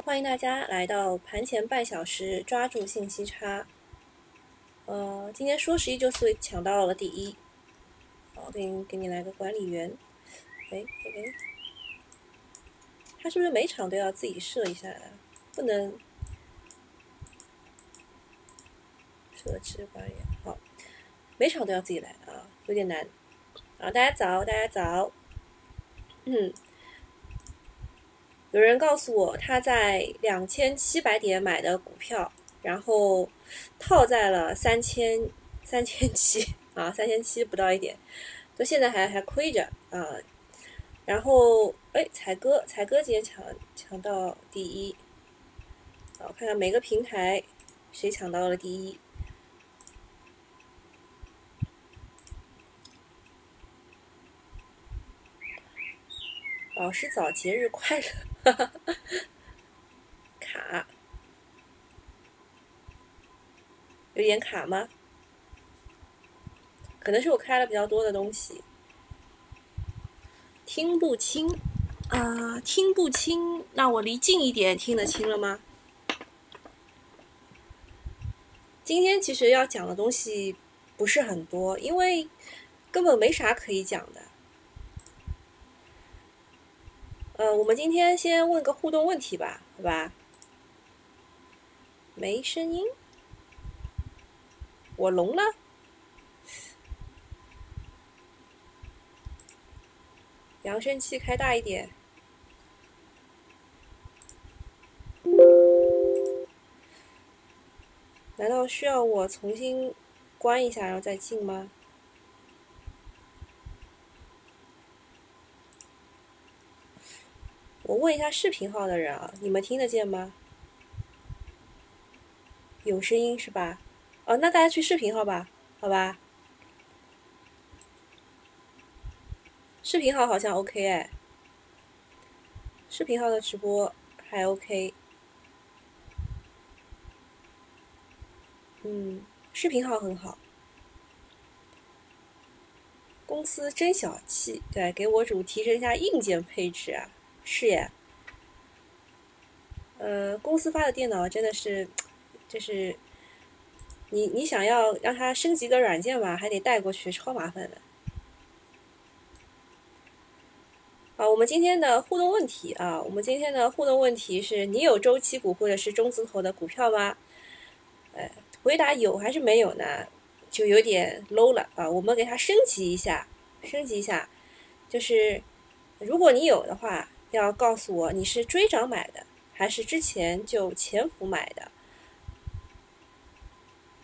欢迎大家来到盘前半小时，抓住信息差。呃，今天说十一就四抢到了第一，好，给你给你来个管理员。哎哎哎，他是不是每场都要自己设一下啊？不能设置管理员，好，每场都要自己来啊，有点难。啊，大家早，大家早。嗯。有人告诉我，他在两千七百点买的股票，然后套在了三千三千七啊，三千七不到一点，到现在还还亏着啊。然后，哎，彩哥，彩哥今天抢抢到第一，我看看每个平台谁抢到了第一。老师早，节日快乐！卡，有点卡吗？可能是我开了比较多的东西，听不清啊，听不清。那我离近一点，听得清了吗？今天其实要讲的东西不是很多，因为根本没啥可以讲的。呃，我们今天先问个互动问题吧，好吧？没声音，我聋了。扬声器开大一点。难道需要我重新关一下，然后再进吗？我问一下视频号的人啊，你们听得见吗？有声音是吧？哦，那大家去视频号吧，好吧？视频号好像 OK 哎，视频号的直播还 OK。嗯，视频号很好。公司真小气，对，给我主提升一下硬件配置啊。是呀，呃，公司发的电脑真的是，就是你你想要让它升级个软件吧，还得带过去，超麻烦的。啊，我们今天的互动问题啊，我们今天的互动问题是你有周期股或者是中字头的股票吗？呃，回答有还是没有呢？就有点 low 了啊，我们给它升级一下，升级一下，就是如果你有的话。要告诉我你是追涨买的，还是之前就潜伏买的？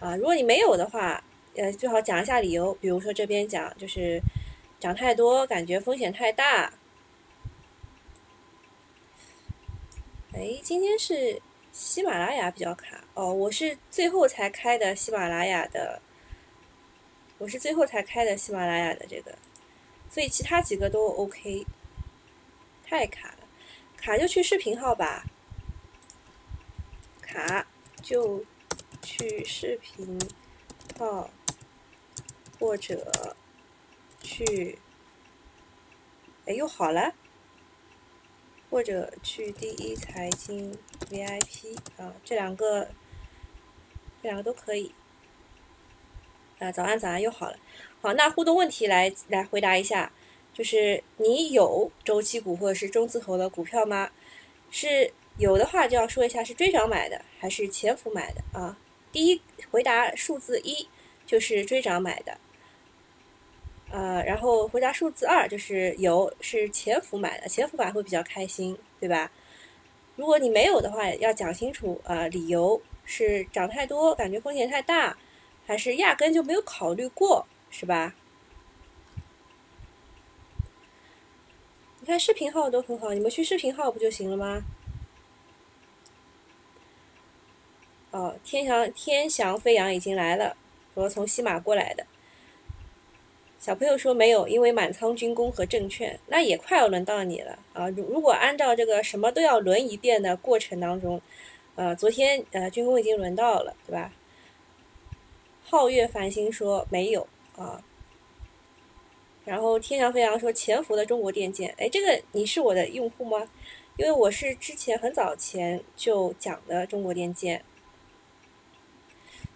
啊，如果你没有的话，呃，最好讲一下理由。比如说这边讲就是涨太多，感觉风险太大。哎，今天是喜马拉雅比较卡哦，我是最后才开的喜马拉雅的，我是最后才开的喜马拉雅的这个，所以其他几个都 OK。太卡了，卡就去视频号吧。卡就去视频号，或者去，哎，又好了。或者去第一财经 VIP 啊，这两个，这两个都可以。啊，早安早安，又好了。好，那互动问题来来回答一下。就是你有周期股或者是中字头的股票吗？是有的话，就要说一下是追涨买的还是潜伏买的啊？第一回答数字一就是追涨买的，呃，然后回答数字二就是有是潜伏买的，潜伏买会比较开心，对吧？如果你没有的话，要讲清楚啊，理由是涨太多，感觉风险太大，还是压根就没有考虑过，是吧？看视频号都很好，你们去视频号不就行了吗？哦，天翔天翔飞扬已经来了，说从西马过来的。小朋友说没有，因为满仓军工和证券，那也快要轮到你了啊！如如果按照这个什么都要轮一遍的过程当中，呃，昨天呃军工已经轮到了，对吧？皓月繁星说没有啊。然后天翔飞扬说潜伏的中国电建，哎，这个你是我的用户吗？因为我是之前很早前就讲的中国电建。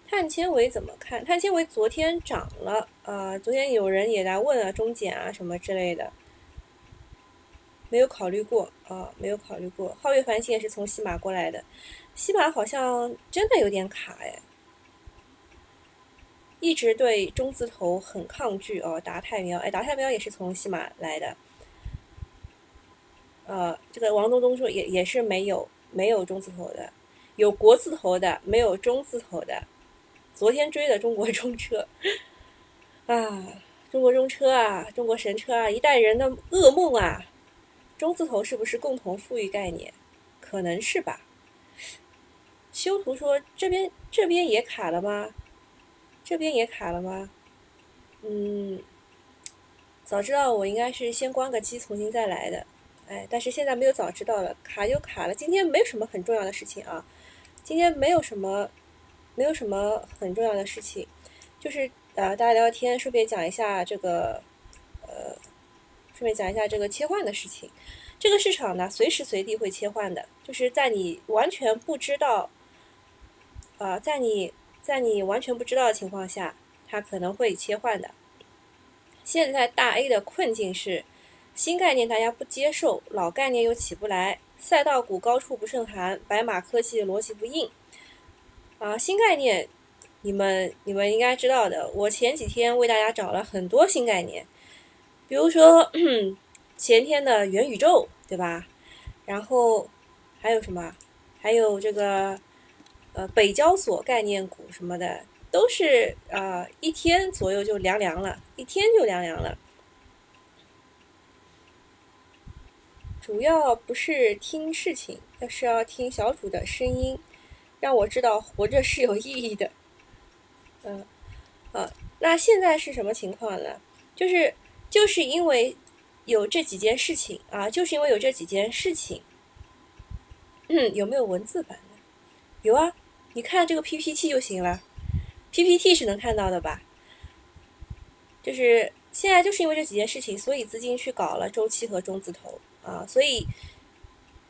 碳纤维怎么看？碳纤维昨天涨了，呃，昨天有人也来问啊中减啊什么之类的，没有考虑过啊，没有考虑过。皓月繁星也是从西马过来的，西马好像真的有点卡哎，一直对中字头很抗拒哦。达泰喵，哎，达泰喵也是从西马来的，呃，这个王东东说也也是没有没有中字头的，有国字头的，没有中字头的。昨天追的中国中车，啊，中国中车啊，中国神车啊，一代人的噩梦啊！中字头是不是共同富裕概念？可能是吧。修图说这边这边也卡了吗？这边也卡了吗？嗯，早知道我应该是先关个机，重新再来的。哎，但是现在没有早知道了，卡就卡了。今天没有什么很重要的事情啊，今天没有什么。没有什么很重要的事情，就是呃，大家聊聊天，顺便讲一下这个，呃，顺便讲一下这个切换的事情。这个市场呢，随时随地会切换的，就是在你完全不知道，啊，在你在你完全不知道的情况下，它可能会切换的。现在大 A 的困境是，新概念大家不接受，老概念又起不来，赛道股高处不胜寒，白马科技逻辑不硬。啊，新概念，你们你们应该知道的。我前几天为大家找了很多新概念，比如说 前天的元宇宙，对吧？然后还有什么？还有这个呃北交所概念股什么的，都是啊一天左右就凉凉了，一天就凉凉了。主要不是听事情，要是要听小主的声音。让我知道活着是有意义的，嗯，啊，那现在是什么情况呢？就是就是因为有这几件事情啊，就是因为有这几件事情，嗯，有没有文字版的？有啊，你看这个 PPT 就行了，PPT 是能看到的吧？就是现在就是因为这几件事情，所以资金去搞了周期和中字头啊，所以。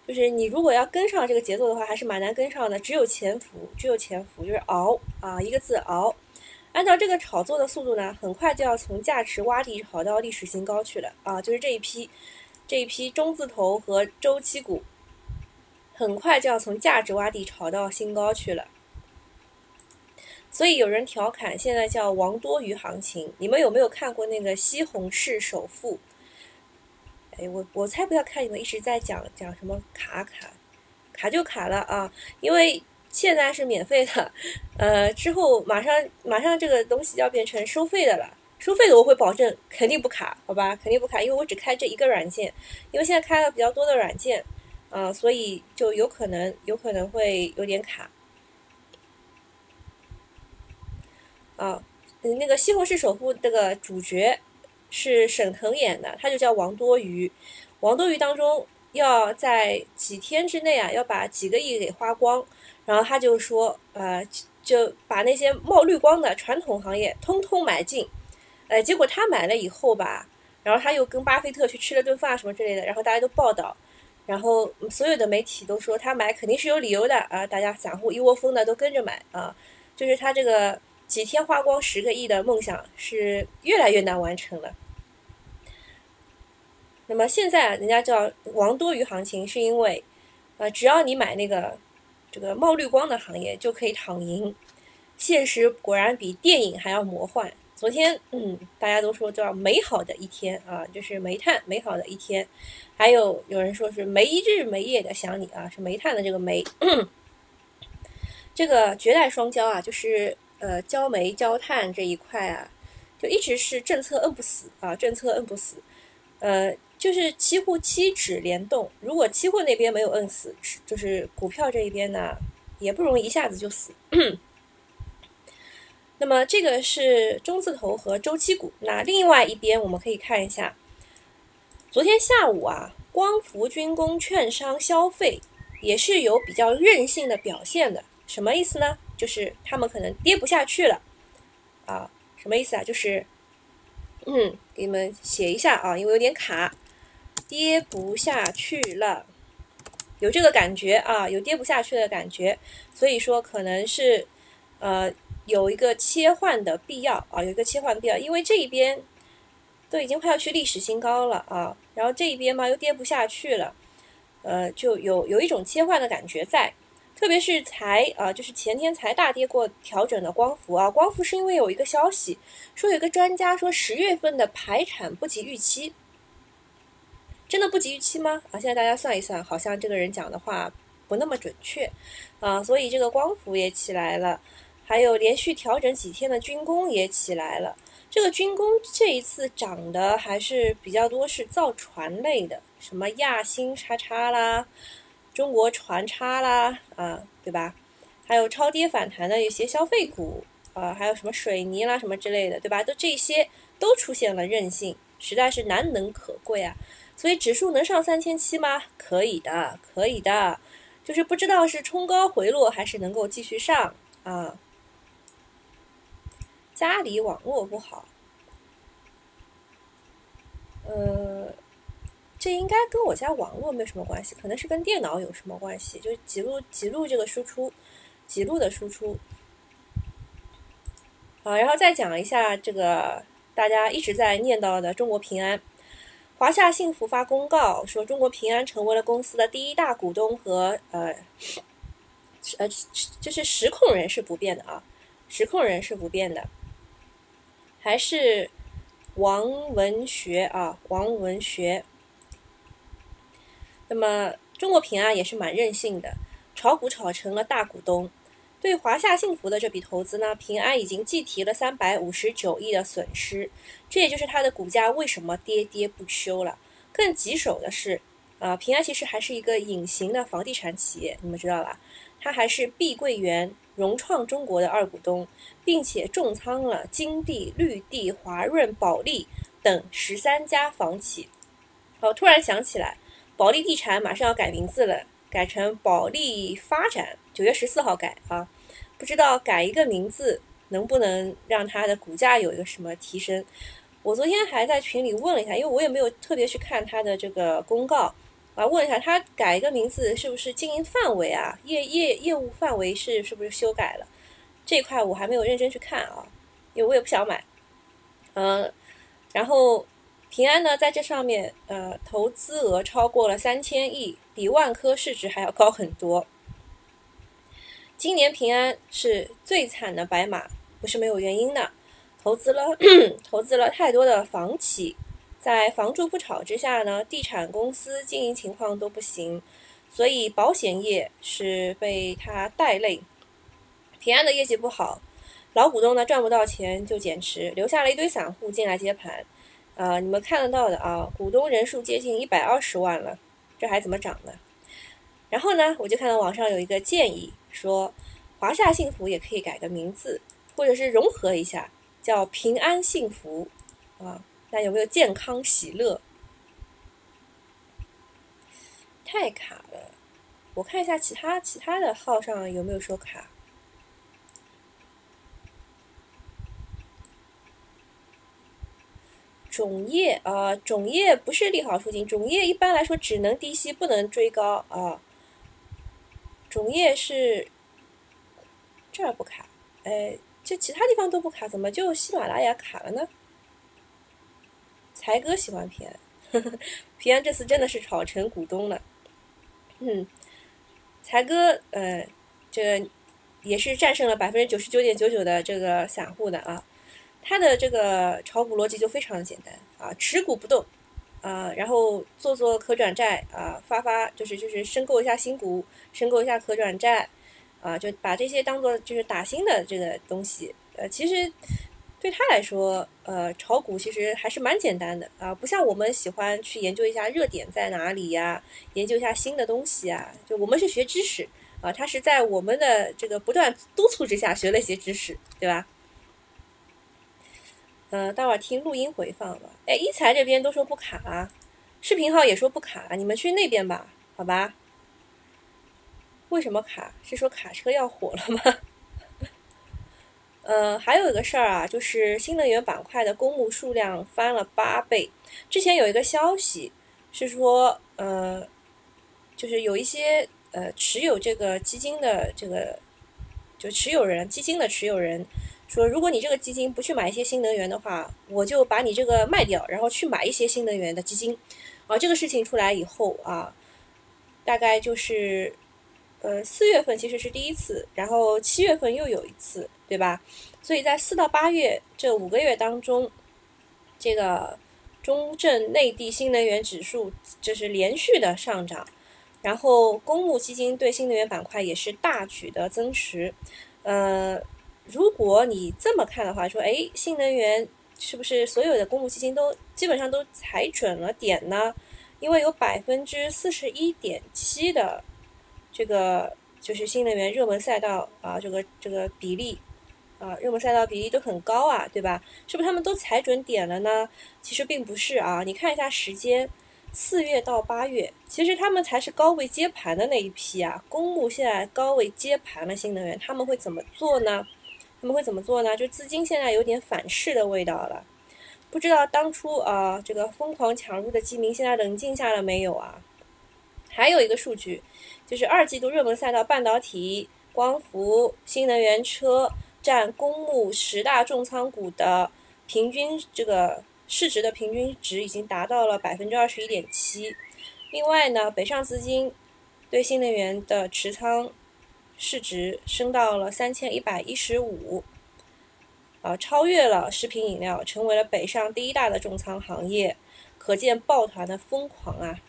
就是你如果要跟上这个节奏的话，还是蛮难跟上的。只有潜伏，只有潜伏，就是熬啊，一个字熬。按照这个炒作的速度呢，很快就要从价值洼地炒到历史新高去了啊！就是这一批，这一批中字头和周期股，很快就要从价值洼地炒到新高去了。所以有人调侃，现在叫王多鱼行情。你们有没有看过那个西红柿首富？哎，我我才不要看你们一直在讲讲什么卡卡，卡就卡了啊！因为现在是免费的，呃，之后马上马上这个东西要变成收费的了。收费的我会保证肯定不卡，好吧？肯定不卡，因为我只开这一个软件，因为现在开了比较多的软件，啊，所以就有可能有可能会有点卡。啊，那个西红柿首富这个主角。是沈腾演的，他就叫王多鱼。王多鱼当中要在几天之内啊，要把几个亿给花光。然后他就说，呃，就把那些冒绿光的传统行业通通买进。呃，结果他买了以后吧，然后他又跟巴菲特去吃了顿饭什么之类的，然后大家都报道，然后所有的媒体都说他买肯定是有理由的啊，大家散户一窝蜂的都跟着买啊，就是他这个几天花光十个亿的梦想是越来越难完成了。那么现在人家叫王多鱼行情，是因为，呃，只要你买那个这个冒绿光的行业，就可以躺赢。现实果然比电影还要魔幻。昨天，嗯，大家都说叫美好的一天啊，就是煤炭美好的一天。还有有人说是没日没夜的想你啊，是煤炭的这个煤。这个绝代双骄啊，就是呃焦煤焦炭这一块啊，就一直是政策摁不死啊，政策摁不死，呃。就是期货期指联动，如果期货那边没有摁死，就是股票这一边呢，也不容易一下子就死。那么这个是中字头和周期股，那另外一边我们可以看一下，昨天下午啊，光伏、军工、券商、消费也是有比较韧性的表现的。什么意思呢？就是他们可能跌不下去了啊？什么意思啊？就是嗯，给你们写一下啊，因为有点卡。跌不下去了，有这个感觉啊，有跌不下去的感觉，所以说可能是呃有一个切换的必要啊，有一个切换必要，因为这一边都已经快要去历史新高了啊，然后这一边嘛又跌不下去了，呃，就有有一种切换的感觉在。特别是才啊，就是前天才大跌过调整的光伏啊，光伏是因为有一个消息说，有个专家说十月份的排产不及预期，真的不及预期吗？啊，现在大家算一算，好像这个人讲的话不那么准确啊，所以这个光伏也起来了，还有连续调整几天的军工也起来了。这个军工这一次涨的还是比较多，是造船类的，什么亚星叉叉啦。中国船差啦，啊，对吧？还有超跌反弹的一些消费股，啊，还有什么水泥啦什么之类的，对吧？都这些都出现了韧性，实在是难能可贵啊！所以指数能上三千七吗？可以的，可以的，就是不知道是冲高回落还是能够继续上啊。家里网络不好，呃。这应该跟我家网络没什么关系，可能是跟电脑有什么关系？就是几路几路这个输出，几路的输出。好，然后再讲一下这个大家一直在念叨的中国平安，华夏幸福发公告说，中国平安成为了公司的第一大股东和呃呃，就是实控人是不变的啊，实控人是不变的，还是王文学啊，王文学。那么中国平安也是蛮任性的，炒股炒成了大股东。对华夏幸福的这笔投资呢，平安已经计提了三百五十九亿的损失，这也就是它的股价为什么跌跌不休了。更棘手的是，呃，平安其实还是一个隐形的房地产企业，你们知道吧？它还是碧桂园、融创中国的二股东，并且重仓了金地、绿地、华润、保利等十三家房企。好，突然想起来。保利地产马上要改名字了，改成保利发展，九月十四号改啊，不知道改一个名字能不能让它的股价有一个什么提升？我昨天还在群里问了一下，因为我也没有特别去看它的这个公告，啊，问一下它改一个名字是不是经营范围啊，业业业务范围是是不是修改了？这块我还没有认真去看啊，因为我也不想买，嗯，然后。平安呢，在这上面，呃，投资额超过了三千亿，比万科市值还要高很多。今年平安是最惨的白马，不是没有原因的。投资了，投资了太多的房企，在房住不炒之下呢，地产公司经营情况都不行，所以保险业是被它带累。平安的业绩不好，老股东呢赚不到钱就减持，留下了一堆散户进来接盘。啊，你们看得到的啊，股东人数接近一百二十万了，这还怎么涨呢？然后呢，我就看到网上有一个建议说，华夏幸福也可以改个名字，或者是融合一下，叫平安幸福啊。那有没有健康喜乐？太卡了，我看一下其他其他的号上有没有说卡。种业啊，种业不是利好出金，种业一般来说只能低吸，不能追高啊。种业是这儿不卡，哎，这其他地方都不卡，怎么就喜马拉雅卡了呢？才哥喜欢平安，平安这次真的是炒成股东了。嗯，才哥，呃，这也是战胜了百分之九十九点九九的这个散户的啊。他的这个炒股逻辑就非常的简单啊，持股不动，啊，然后做做可转债啊，发发就是就是申购一下新股，申购一下可转债，啊，就把这些当做就是打新的这个东西。呃，其实对他来说，呃，炒股其实还是蛮简单的啊，不像我们喜欢去研究一下热点在哪里呀，研究一下新的东西啊。就我们是学知识啊，他是在我们的这个不断督促之下学了一些知识，对吧？嗯，待会儿听录音回放吧。哎，一财这边都说不卡，视频号也说不卡，你们去那边吧，好吧？为什么卡？是说卡车要火了吗？呃，还有一个事儿啊，就是新能源板块的公募数量翻了八倍。之前有一个消息是说，呃，就是有一些呃持有这个基金的这个就持有人基金的持有人说，如果你这个基金不去买一些新能源的话，我就把你这个卖掉，然后去买一些新能源的基金。啊，这个事情出来以后啊，大概就是呃四月份其实是第一次，然后七月份又有一次，对吧？所以在四到八月这五个月当中，这个中证内地新能源指数就是连续的上涨，然后公募基金对新能源板块也是大举的增持。呃，如果你这么看的话，说哎，新能源是不是所有的公募基金都基本上都踩准了点呢？因为有百分之四十一点七的这个就是新能源热门赛道啊，这个这个比例。啊，热门赛道比例都很高啊，对吧？是不是他们都踩准点了呢？其实并不是啊，你看一下时间，四月到八月，其实他们才是高位接盘的那一批啊。公募现在高位接盘了新能源，他们会怎么做呢？他们会怎么做呢？就资金现在有点反噬的味道了。不知道当初啊，这个疯狂抢入的基民现在冷静下了没有啊？还有一个数据，就是二季度热门赛道半导体、光伏、新能源车。占公募十大重仓股的平均这个市值的平均值已经达到了百分之二十一点七。另外呢，北上资金对新能源的持仓市值升到了三千一百一十五，啊，超越了食品饮料，成为了北上第一大的重仓行业。可见抱团的疯狂啊！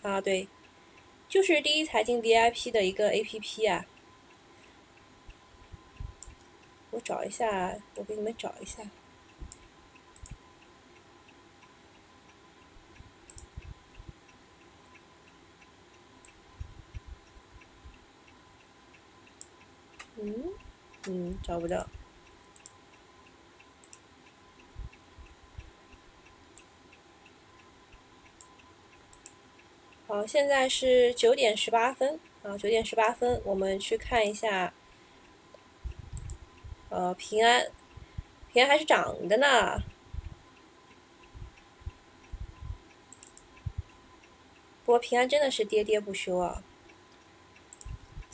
啊，对。就是第一财经 VIP 的一个 APP 啊，我找一下，我给你们找一下。嗯，嗯，找不到。好，现在是九点十八分啊，九点十八分，我们去看一下，呃，平安，平安还是涨的呢，不过平安真的是跌跌不休啊。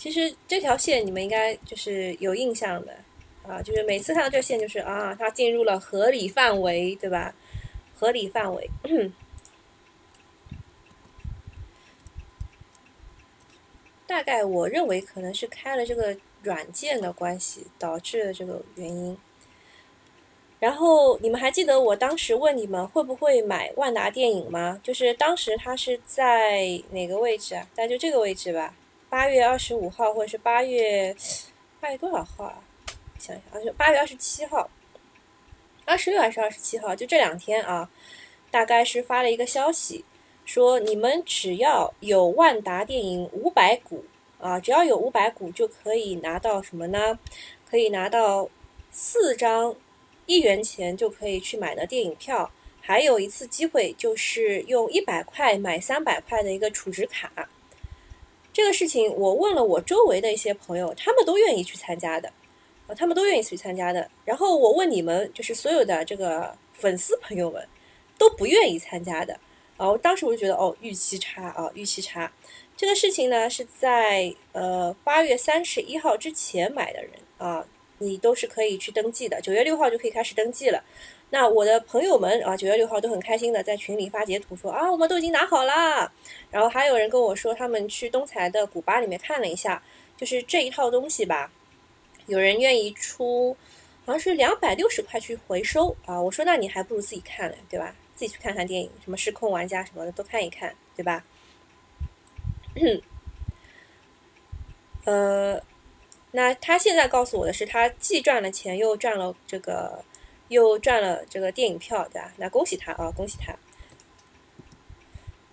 其实这条线你们应该就是有印象的啊，就是每次看到这线就是啊，它进入了合理范围，对吧？合理范围。大概我认为可能是开了这个软件的关系导致的这个原因。然后你们还记得我当时问你们会不会买万达电影吗？就是当时它是在哪个位置啊？大概就这个位置吧。八月二十五号或者是八月八月多少号啊？想想啊，就八月二十七号，二十六还是二十七号？就这两天啊，大概是发了一个消息。说你们只要有万达电影五百股啊，只要有五百股就可以拿到什么呢？可以拿到四张一元钱就可以去买的电影票，还有一次机会就是用一百块买三百块的一个储值卡。这个事情我问了我周围的一些朋友，他们都愿意去参加的啊，他们都愿意去参加的。然后我问你们，就是所有的这个粉丝朋友们都不愿意参加的。哦，当时我就觉得哦，预期差啊，预期差。这个事情呢，是在呃八月三十一号之前买的人啊，你都是可以去登记的。九月六号就可以开始登记了。那我的朋友们啊，九月六号都很开心的在群里发截图说啊，我们都已经拿好了。然后还有人跟我说，他们去东财的古巴里面看了一下，就是这一套东西吧，有人愿意出，好像是两百六十块去回收啊。我说那你还不如自己看呢，对吧？自己去看看电影，什么失控玩家什么的都看一看，对吧？呃，那他现在告诉我的是，他既赚了钱，又赚了这个，又赚了这个电影票，对吧？那恭喜他啊，恭喜他！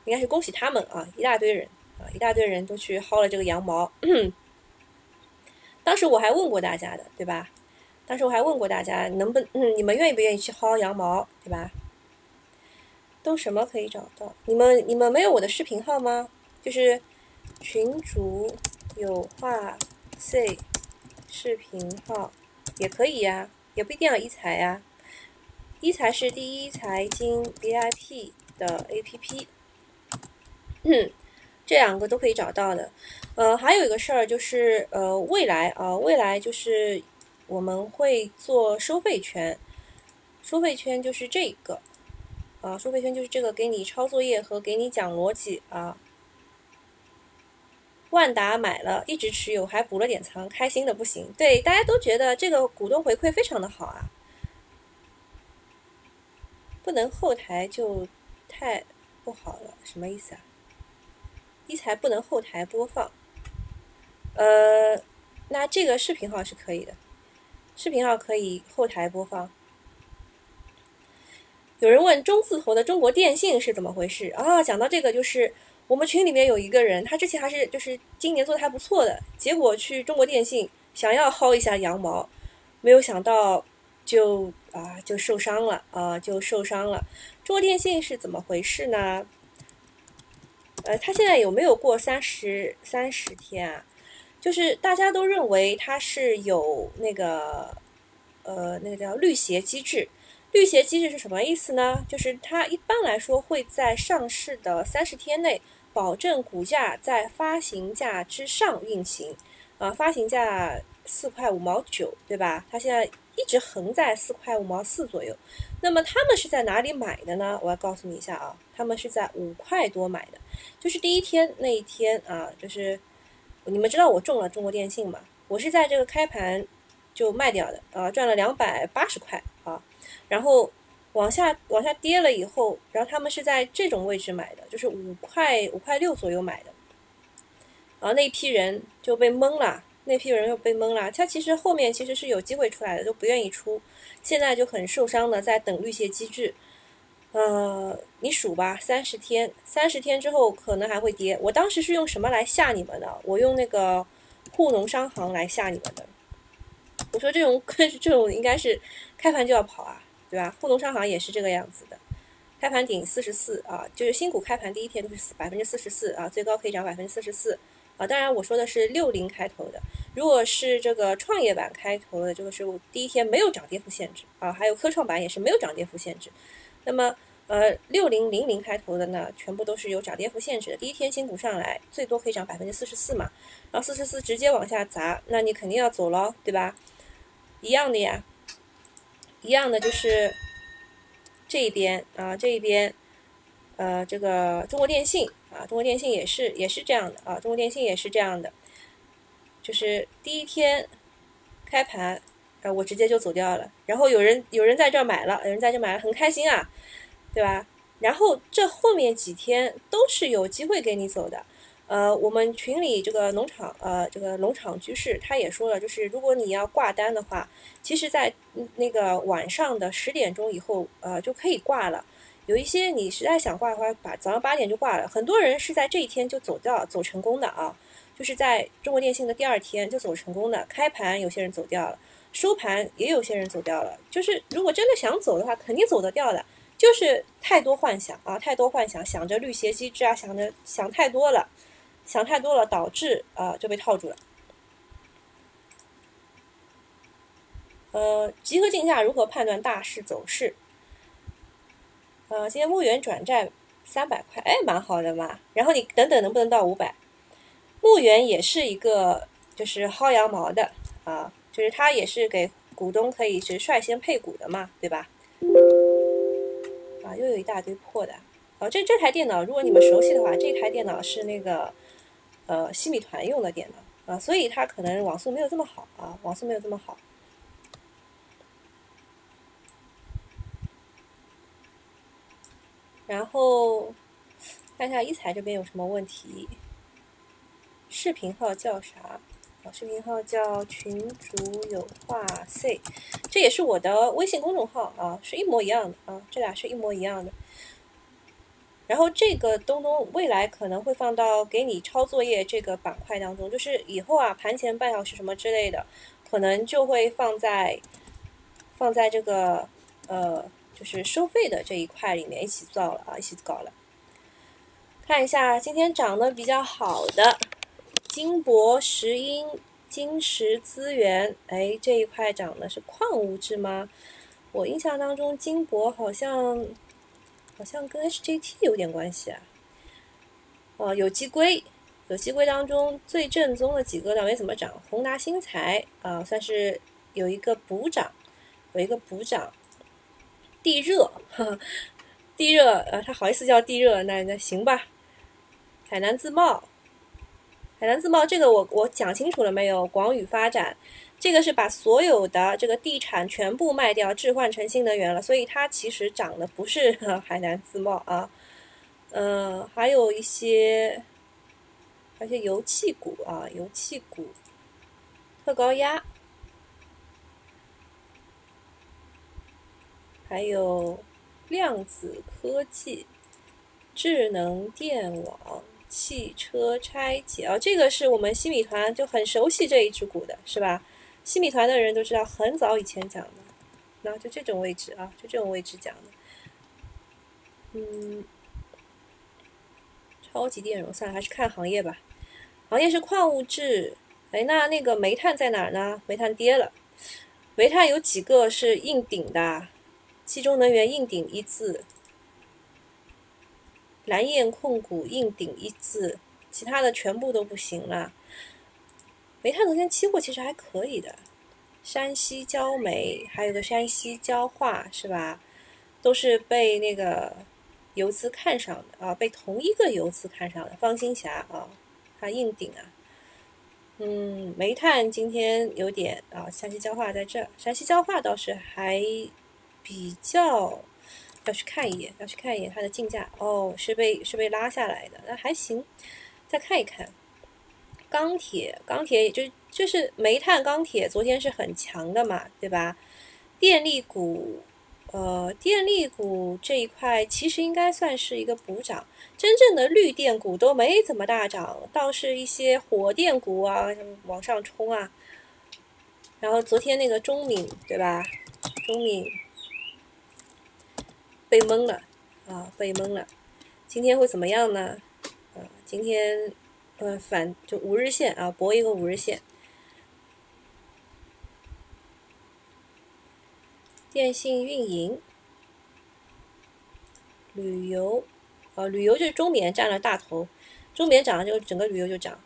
应该是恭喜他们啊，一大堆人啊，一大堆人都去薅了这个羊毛。当时我还问过大家的，对吧？当时我还问过大家，能不，嗯，你们愿意不愿意去薅羊毛，对吧？都什么可以找到？你们你们没有我的视频号吗？就是群主有话 say 视频号也可以呀，也不一定要一财呀。一财是第一财经 VIP 的 APP，这两个都可以找到的。呃，还有一个事儿就是，呃，未来啊，未来就是我们会做收费圈，收费圈就是这个，啊，收费圈就是这个，给你抄作业和给你讲逻辑啊。万达买了，一直持有，还补了点仓，开心的不行。对，大家都觉得这个股东回馈非常的好啊。不能后台就太不好了，什么意思啊？一财不能后台播放，呃，那这个视频号是可以的，视频号可以后台播放。有人问中字头的中国电信是怎么回事啊？讲到这个，就是我们群里面有一个人，他之前还是就是今年做的还不错的，结果去中国电信想要薅一下羊毛，没有想到。就啊，就受伤了啊，就受伤了。中国电信是怎么回事呢？呃，它现在有没有过三十三十天啊？就是大家都认为它是有那个呃，那个叫绿鞋机制。绿鞋机制是什么意思呢？就是它一般来说会在上市的三十天内，保证股价在发行价之上运行。啊，发行价四块五毛九，对吧？它现在。一直横在四块五毛四左右，那么他们是在哪里买的呢？我要告诉你一下啊，他们是在五块多买的，就是第一天那一天啊，就是你们知道我中了中国电信嘛？我是在这个开盘就卖掉的啊，赚了两百八十块啊，然后往下往下跌了以后，然后他们是在这种位置买的，就是五块五块六左右买的，然后那批人就被蒙了。那批人又被蒙了，他其实后面其实是有机会出来的，都不愿意出，现在就很受伤的在等绿鞋机制。呃，你数吧，三十天，三十天之后可能还会跌。我当时是用什么来吓你们的？我用那个沪农商行来吓你们的。我说这种 这种应该是开盘就要跑啊，对吧？沪农商行也是这个样子的，开盘顶四十四啊，就是新股开盘第一天都是百分之四十四啊，最高可以涨百分之四十四。啊，当然我说的是六零开头的，如果是这个创业板开头的，这个是第一天没有涨跌幅限制啊，还有科创板也是没有涨跌幅限制。那么，呃，六零零零开头的呢，全部都是有涨跌幅限制的。第一天新股上来，最多可以涨百分之四十四嘛，然后四十四直接往下砸，那你肯定要走了，对吧？一样的呀，一样的就是这一边啊，这一边，呃，这个中国电信。啊，中国电信也是也是这样的啊，中国电信也是这样的，就是第一天开盘，呃，我直接就走掉了。然后有人有人在这买了，有人在这买了，很开心啊，对吧？然后这后面几天都是有机会给你走的。呃，我们群里这个农场呃这个农场居士他也说了，就是如果你要挂单的话，其实在那个晚上的十点钟以后呃就可以挂了。有一些你实在想挂的话，把早上八点就挂了。很多人是在这一天就走掉、走成功的啊，就是在中国电信的第二天就走成功的。开盘有些人走掉了，收盘也有些人走掉了。就是如果真的想走的话，肯定走得掉的。就是太多幻想啊，太多幻想，想着绿鞋机制啊，想着想太多了，想太多了，导致啊就被套住了。呃，集合竞价如何判断大势走势？呃，今天牧原转债三百块，哎，蛮好的嘛。然后你等等能不能到五百？牧原也是一个就是薅羊毛的啊，就是他也是给股东可以是率先配股的嘛，对吧？啊，又有一大堆破的。哦，这这台电脑如果你们熟悉的话，这台电脑是那个呃西米团用的电脑啊，所以它可能网速没有这么好啊，网速没有这么好。然后看一下一彩这边有什么问题。视频号叫啥？视频号叫群主有话费这也是我的微信公众号啊，是一模一样的啊，这俩是一模一样的。然后这个东东未来可能会放到给你抄作业这个板块当中，就是以后啊盘前半小时什么之类的，可能就会放在放在这个呃。就是收费的这一块里面一起造了啊，一起搞了。看一下今天涨得比较好的金博、石英、金石资源，哎，这一块涨的是矿物质吗？我印象当中金博好像好像跟 HJT 有点关系啊。哦，有机硅，有机硅当中最正宗的几个倒没怎么涨，宏达新材啊算是有一个补涨，有一个补涨。地热，地热，呃，他好意思叫地热，那那行吧。海南自贸，海南自贸这个我我讲清楚了没有？广宇发展，这个是把所有的这个地产全部卖掉，置换成新能源了，所以它其实涨的不是 海南自贸啊。嗯，还有一些，而且油气股啊，油气股，特高压，还有量子科技、智能电网。汽车拆解啊，这个是我们新米团就很熟悉这一只股的，是吧？新米团的人都知道，很早以前讲的，那就这种位置啊，就这种位置讲的。嗯，超级电容，算了，还是看行业吧。行业是矿物质，哎，那那个煤炭在哪儿呢？煤炭跌了，煤炭有几个是硬顶的？冀中能源硬顶一字。蓝焰控股硬顶一字，其他的全部都不行了。煤炭昨天期货其实还可以的，山西焦煤还有个山西焦化是吧？都是被那个游资看上的啊，被同一个游资看上的。方兴霞啊，他硬顶啊。嗯，煤炭今天有点啊，山西焦化在这，山西焦化倒是还比较。要去看一眼，要去看一眼它的竞价哦，是被是被拉下来的，那还行，再看一看。钢铁，钢铁也就就是煤炭、钢铁，昨天是很强的嘛，对吧？电力股，呃，电力股这一块其实应该算是一个补涨，真正的绿电股都没怎么大涨，倒是一些火电股啊往上冲啊。然后昨天那个中敏，对吧？中敏。被蒙了啊！被蒙了，今天会怎么样呢？啊，今天呃反就五日线啊，博一个五日线。电信运营、旅游啊，旅游就是中缅占了大头，中缅涨了就整个旅游就涨。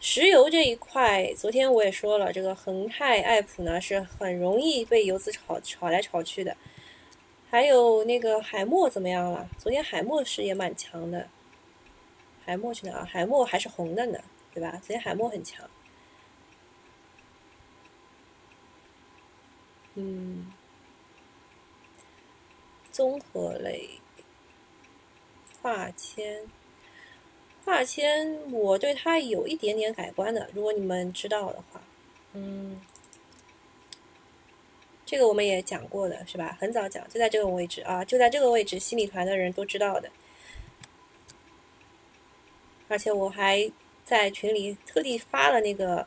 石油这一块，昨天我也说了，这个恒泰、爱普呢是很容易被游资炒炒来炒去的。还有那个海默怎么样了？昨天海默是也蛮强的，海默去哪儿？海默还是红的呢，对吧？昨天海默很强。嗯，综合类，化纤，化纤，我对它有一点点改观的，如果你们知道的话，嗯。这个我们也讲过的是吧？很早讲，就在这个位置啊，就在这个位置，新米团的人都知道的。而且我还在群里特地发了那个，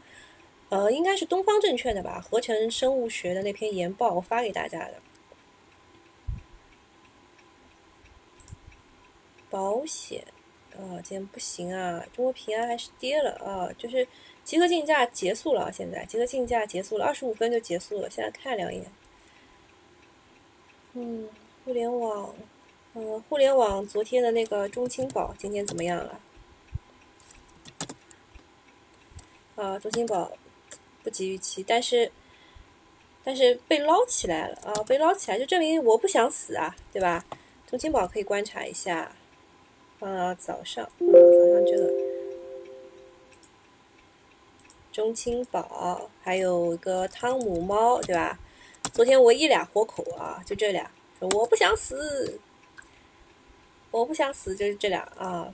呃，应该是东方证券的吧，合成生物学的那篇研报，我发给大家的。保险，啊，今天不行啊，中国平安还是跌了啊，就是。集合竞价结束了，现在集合竞价结束了，二十五分就结束了。现在看两眼，嗯，互联网，嗯，互联网昨天的那个中青宝今天怎么样了？啊，中青宝不及预期，但是但是被捞起来了啊，被捞起来就证明我不想死啊，对吧？中青宝可以观察一下，啊，早上，早上这个。中青宝，还有一个汤姆猫，对吧？昨天唯一俩活口啊，就这俩。我不想死，我不想死，就是这俩啊。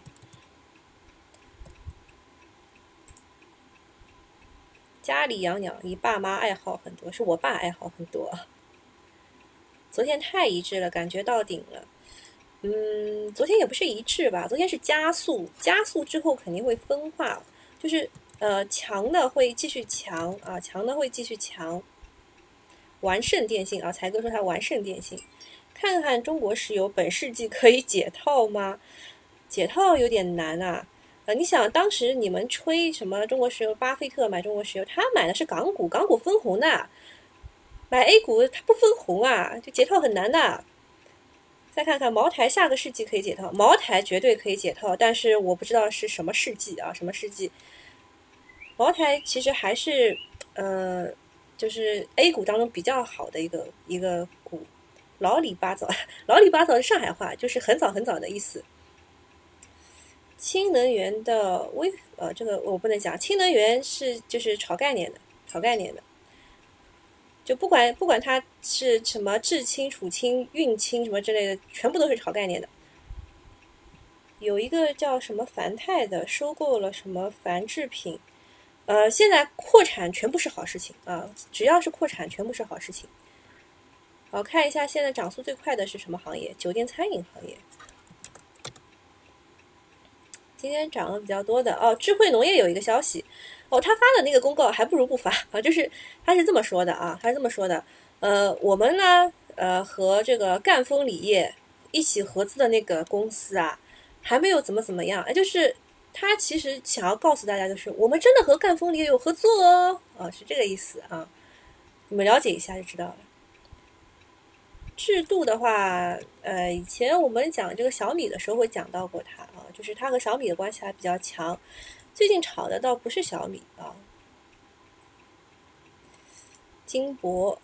家里养鸟，你爸妈爱好很多，是我爸爱好很多。昨天太一致了，感觉到顶了。嗯，昨天也不是一致吧？昨天是加速，加速之后肯定会分化，就是。呃，强的会继续强啊，强的会继续强。完胜电信啊，才哥说他完胜电信。看看中国石油本世纪可以解套吗？解套有点难啊。呃，你想当时你们吹什么中国石油？巴菲特买中国石油，他买的是港股，港股分红的。买 A 股它不分红啊，就解套很难的。再看看茅台，下个世纪可以解套，茅台绝对可以解套，但是我不知道是什么世纪啊，什么世纪？茅台其实还是，呃，就是 A 股当中比较好的一个一个股，老李八早，老李八早是上海话，就是很早很早的意思。氢能源的微，呃，这个我不能讲，氢能源是就是炒概念的，炒概念的，就不管不管它是什么制氢、储氢、运氢什么之类的，全部都是炒概念的。有一个叫什么凡泰的，收购了什么凡制品。呃，现在扩产全部是好事情啊！只要是扩产，全部是好事情。好，看一下现在涨速最快的是什么行业？酒店餐饮行业。今天涨得比较多的哦，智慧农业有一个消息哦，他发的那个公告还不如不发啊！就是他是这么说的啊，他是这么说的，呃，我们呢，呃，和这个赣锋锂业一起合资的那个公司啊，还没有怎么怎么样，哎，就是。他其实想要告诉大家，就是我们真的和赣锋锂业有合作哦，啊，是这个意思啊，你们了解一下就知道了。制度的话，呃，以前我们讲这个小米的时候会讲到过它啊，就是它和小米的关系还比较强。最近炒的倒不是小米啊，金博。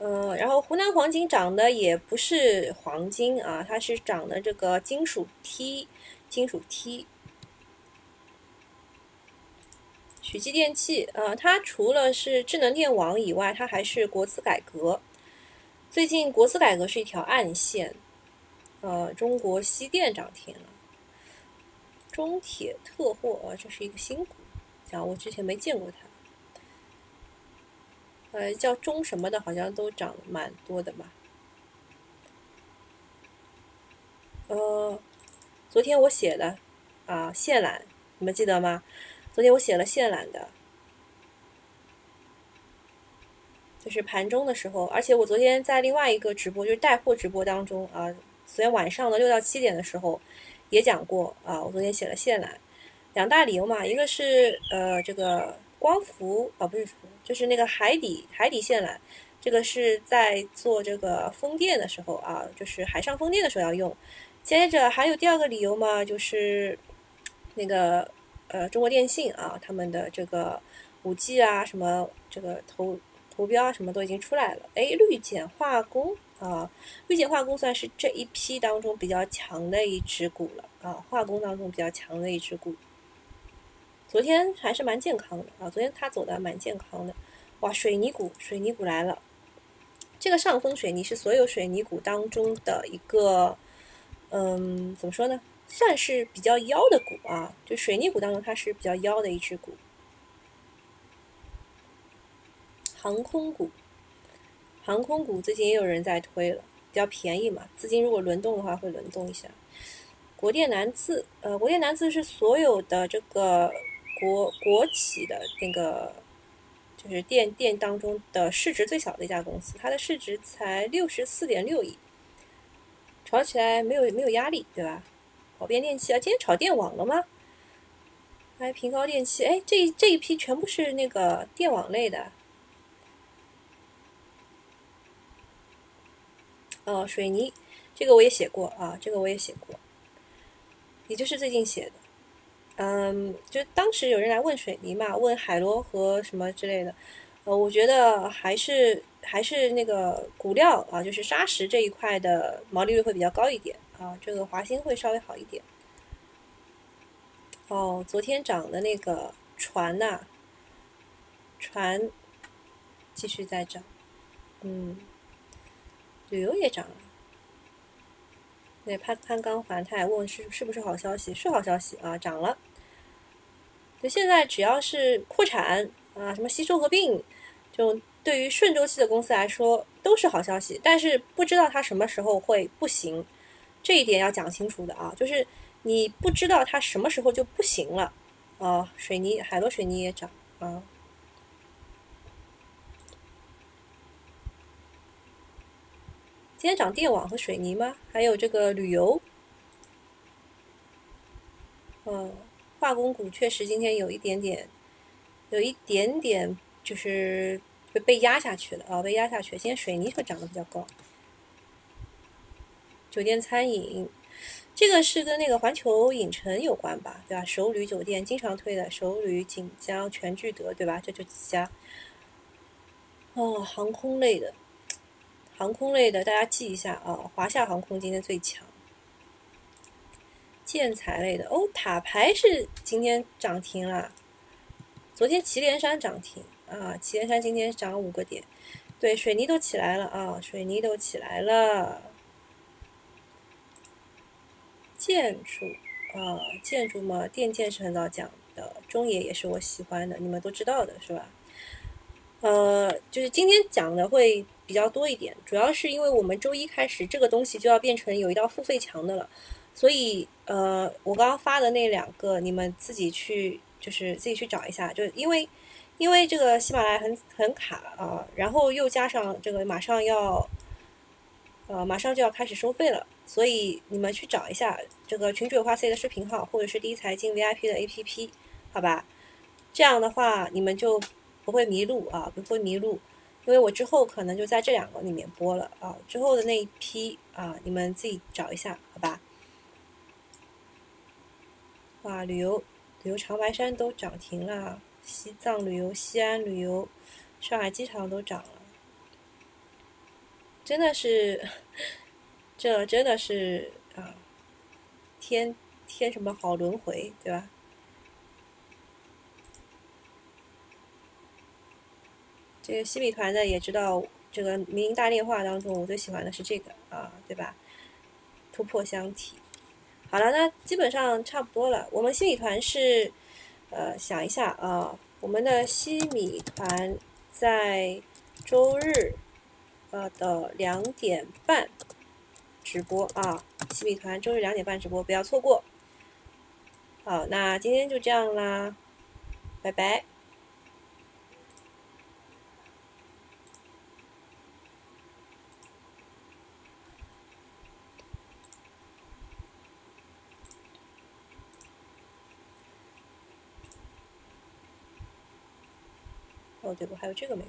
嗯，然后湖南黄金涨的也不是黄金啊，它是涨的这个金属锑，金属锑。许继电器，呃，它除了是智能电网以外，它还是国资改革。最近国资改革是一条暗线，呃，中国西电涨停了，中铁特货，呃，这是一个新股，讲我之前没见过它。呃，叫中什么的，好像都涨蛮多的嘛。呃，昨天我写的啊，线缆，你们记得吗？昨天我写了线缆的，就是盘中的时候，而且我昨天在另外一个直播，就是带货直播当中啊，昨天晚上的六到七点的时候也讲过啊，我昨天写了线缆，两大理由嘛，一个是呃这个。光伏啊，不是，就是那个海底海底线缆，这个是在做这个风电的时候啊，就是海上风电的时候要用。接着还有第二个理由嘛，就是那个呃中国电信啊，他们的这个五 G 啊什么这个投投标啊什么都已经出来了。哎，绿碱化工啊，绿碱化工算是这一批当中比较强的一只股了啊，化工当中比较强的一只股。昨天还是蛮健康的啊，昨天它走的蛮健康的，哇，水泥股，水泥股来了，这个上峰水泥是所有水泥股当中的一个，嗯，怎么说呢，算是比较妖的股啊，就水泥股当中它是比较妖的一只股。航空股，航空股最近也有人在推了，比较便宜嘛，资金如果轮动的话会轮动一下。国电南自，呃，国电南自是所有的这个。国国企的那个就是电电当中的市值最小的一家公司，它的市值才六十四点六亿，炒起来没有没有压力，对吧？宝变电器啊，今天炒电网了吗？哎，平高电器，哎，这这一批全部是那个电网类的。哦，水泥，这个我也写过啊，这个我也写过，也就是最近写的。嗯，就当时有人来问水泥嘛，问海螺和什么之类的，呃，我觉得还是还是那个骨料啊，就是砂石这一块的毛利率会比较高一点啊，这个华兴会稍微好一点。哦，昨天涨的那个船呐，船继续在涨，嗯，旅游也涨了。对，潘潘刚环泰问是是不是好消息？是好消息啊，涨了。就现在，只要是扩产啊，什么吸收合并，就对于顺周期的公司来说都是好消息。但是不知道它什么时候会不行，这一点要讲清楚的啊。就是你不知道它什么时候就不行了啊。水泥，海螺水泥也涨啊。今天涨电网和水泥吗？还有这个旅游，嗯。化工股确实今天有一点点有一点点就是被被压下去了啊，被压下去。今天水泥会涨得比较高。酒店餐饮，这个是跟那个环球影城有关吧，对吧？首旅酒店经常推的，首旅、锦江、全聚德，对吧？这就几家。哦，航空类的，航空类的大家记一下啊，华夏航空今天最强。建材类的，哦，塔牌是今天涨停了。昨天祁连山涨停啊，祁连山今天涨五个点。对，水泥都起来了啊，水泥都起来了。建筑啊，建筑嘛，电建是很早讲的，中冶也是我喜欢的，你们都知道的是吧？呃，就是今天讲的会比较多一点，主要是因为我们周一开始这个东西就要变成有一道付费墙的了。所以，呃，我刚刚发的那两个，你们自己去，就是自己去找一下。就因为，因为这个喜马拉雅很很卡啊，然后又加上这个马上要，呃，马上就要开始收费了，所以你们去找一下这个群主有花 C 的视频号，或者是第一财经 VIP 的 APP，好吧？这样的话，你们就不会迷路啊，不会迷路，因为我之后可能就在这两个里面播了啊，之后的那一批啊，你们自己找一下，好吧？哇，旅游旅游长白山都涨停了，西藏旅游、西安旅游、上海机场都涨了，真的是，这真的是啊，天天什么好轮回，对吧？这个西米团的也知道，这个民营大电话当中，我最喜欢的是这个啊，对吧？突破箱体。好了，那基本上差不多了。我们西米团是，呃，想一下啊，我们的西米团在周日，呃的两点半直播啊。西米团周日两点半直播，不要错过。好，那今天就这样啦，拜拜。哦，对我？还有这个没？